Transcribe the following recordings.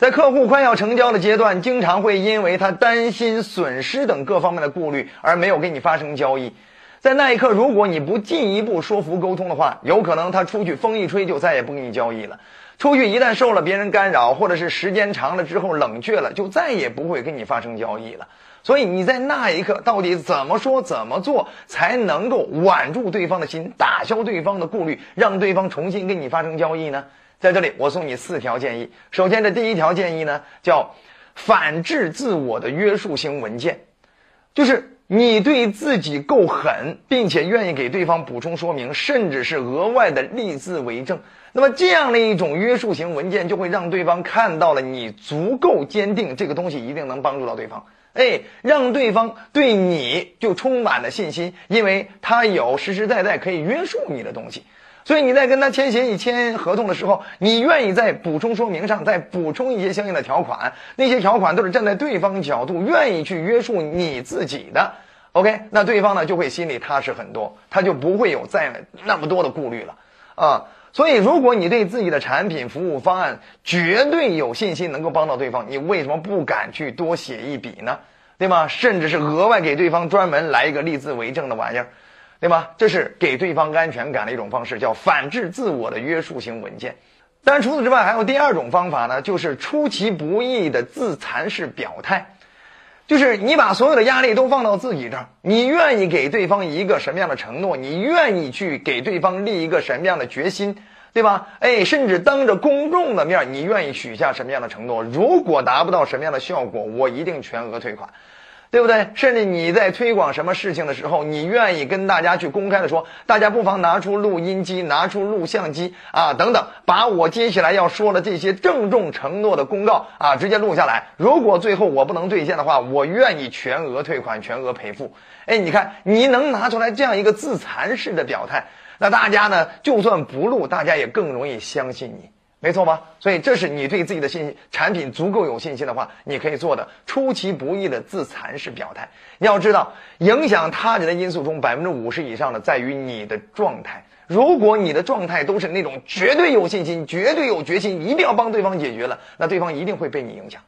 在客户快要成交的阶段，经常会因为他担心损失等各方面的顾虑而没有跟你发生交易。在那一刻，如果你不进一步说服沟通的话，有可能他出去风一吹就再也不跟你交易了。出去一旦受了别人干扰，或者是时间长了之后冷却了，就再也不会跟你发生交易了。所以你在那一刻到底怎么说怎么做才能够挽住对方的心，打消对方的顾虑，让对方重新跟你发生交易呢？在这里，我送你四条建议。首先，这第一条建议呢，叫反制自我的约束性文件，就是你对自己够狠，并且愿意给对方补充说明，甚至是额外的立字为证。那么，这样的一种约束型文件，就会让对方看到了你足够坚定，这个东西一定能帮助到对方。哎，让对方对你就充满了信心，因为他有实实在在可以约束你的东西。所以你在跟他签协议、签合同的时候，你愿意在补充说明上再补充一些相应的条款，那些条款都是站在对方角度，愿意去约束你自己的。OK，那对方呢就会心里踏实很多，他就不会有再那么多的顾虑了啊。所以，如果你对自己的产品、服务方案绝对有信心，能够帮到对方，你为什么不敢去多写一笔呢？对吗？甚至是额外给对方专门来一个立字为证的玩意儿。对吧？这是给对方安全感的一种方式，叫反制自我的约束型文件。但，除此之外，还有第二种方法呢，就是出其不意的自残式表态，就是你把所有的压力都放到自己这儿，你愿意给对方一个什么样的承诺？你愿意去给对方立一个什么样的决心？对吧？哎，甚至当着公众的面，你愿意许下什么样的承诺？如果达不到什么样的效果，我一定全额退款。对不对？甚至你在推广什么事情的时候，你愿意跟大家去公开的说，大家不妨拿出录音机，拿出录像机啊，等等，把我接下来要说的这些郑重承诺的公告啊，直接录下来。如果最后我不能兑现的话，我愿意全额退款，全额赔付。哎，你看，你能拿出来这样一个自残式的表态，那大家呢，就算不录，大家也更容易相信你。没错吧？所以这是你对自己的信心产品足够有信心的话，你可以做的出其不意的自残式表态。你要知道，影响他人的因素中，百分之五十以上的在于你的状态。如果你的状态都是那种绝对有信心、绝对有决心，一定要帮对方解决了，那对方一定会被你影响。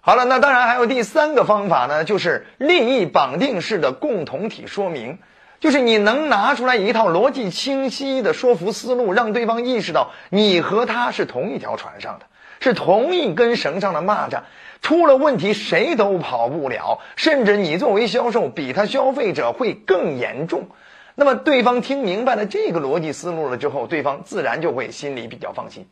好了，那当然还有第三个方法呢，就是利益绑定式的共同体说明。就是你能拿出来一套逻辑清晰的说服思路，让对方意识到你和他是同一条船上的，是同一根绳上的蚂蚱，出了问题谁都跑不了，甚至你作为销售比他消费者会更严重。那么对方听明白了这个逻辑思路了之后，对方自然就会心里比较放心。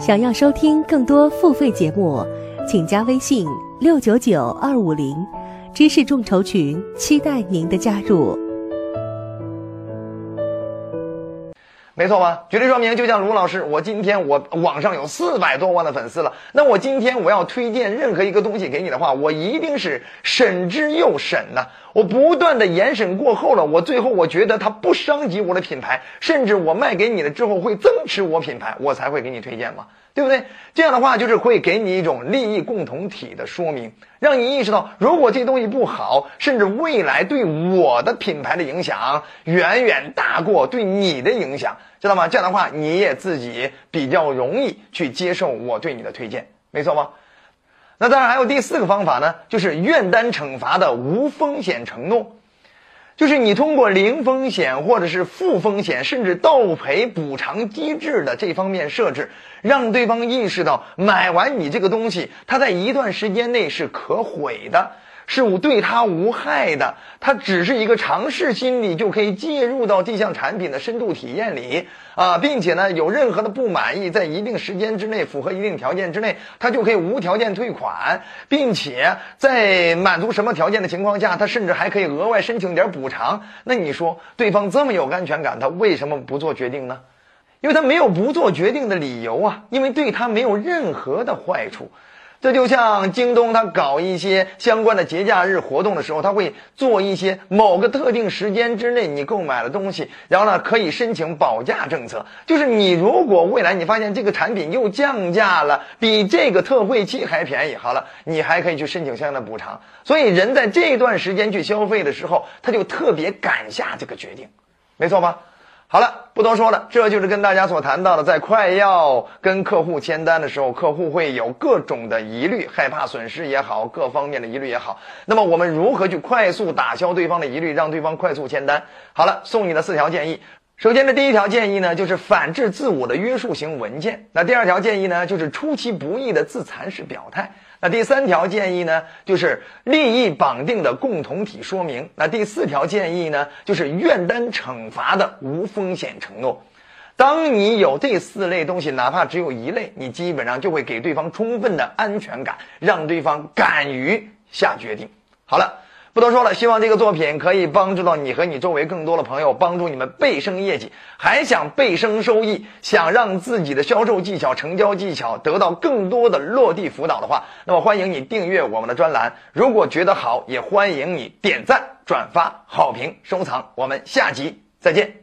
想要收听更多付费节目，请加微信六九九二五零。知识众筹群，期待您的加入。没错吧？举例说明，就像卢老师，我今天我网上有四百多万的粉丝了，那我今天我要推荐任何一个东西给你的话，我一定是审之又审呐。我不断的严审过后了，我最后我觉得它不伤及我的品牌，甚至我卖给你了之后会增持我品牌，我才会给你推荐嘛。对不对？这样的话就是会给你一种利益共同体的说明，让你意识到，如果这东西不好，甚至未来对我的品牌的影响远远大过对你的影响，知道吗？这样的话，你也自己比较容易去接受我对你的推荐，没错吗？那当然还有第四个方法呢，就是愿单惩罚的无风险承诺。就是你通过零风险或者是负风险，甚至倒赔补偿机制的这方面设置，让对方意识到买完你这个东西，它在一段时间内是可毁的。是无对他无害的，他只是一个尝试心理就可以介入到这项产品的深度体验里啊，并且呢，有任何的不满意，在一定时间之内符合一定条件之内，他就可以无条件退款，并且在满足什么条件的情况下，他甚至还可以额外申请点补偿。那你说，对方这么有安全感，他为什么不做决定呢？因为他没有不做决定的理由啊，因为对他没有任何的坏处。这就像京东，它搞一些相关的节假日活动的时候，它会做一些某个特定时间之内你购买的东西，然后呢可以申请保价政策。就是你如果未来你发现这个产品又降价了，比这个特惠期还便宜，好了，你还可以去申请相应的补偿。所以人在这段时间去消费的时候，他就特别敢下这个决定，没错吧？好了，不多说了，这就是跟大家所谈到的，在快要跟客户签单的时候，客户会有各种的疑虑，害怕损失也好，各方面的疑虑也好。那么我们如何去快速打消对方的疑虑，让对方快速签单？好了，送你的四条建议。首先的第一条建议呢，就是反制自我的约束型文件。那第二条建议呢，就是出其不意的自残式表态。那第三条建议呢，就是利益绑定的共同体说明。那第四条建议呢，就是愿担惩罚的无风险承诺。当你有这四类东西，哪怕只有一类，你基本上就会给对方充分的安全感，让对方敢于下决定。好了。不多说了，希望这个作品可以帮助到你和你周围更多的朋友，帮助你们倍升业绩。还想倍升收益，想让自己的销售技巧、成交技巧得到更多的落地辅导的话，那么欢迎你订阅我们的专栏。如果觉得好，也欢迎你点赞、转发、好评、收藏。我们下集再见。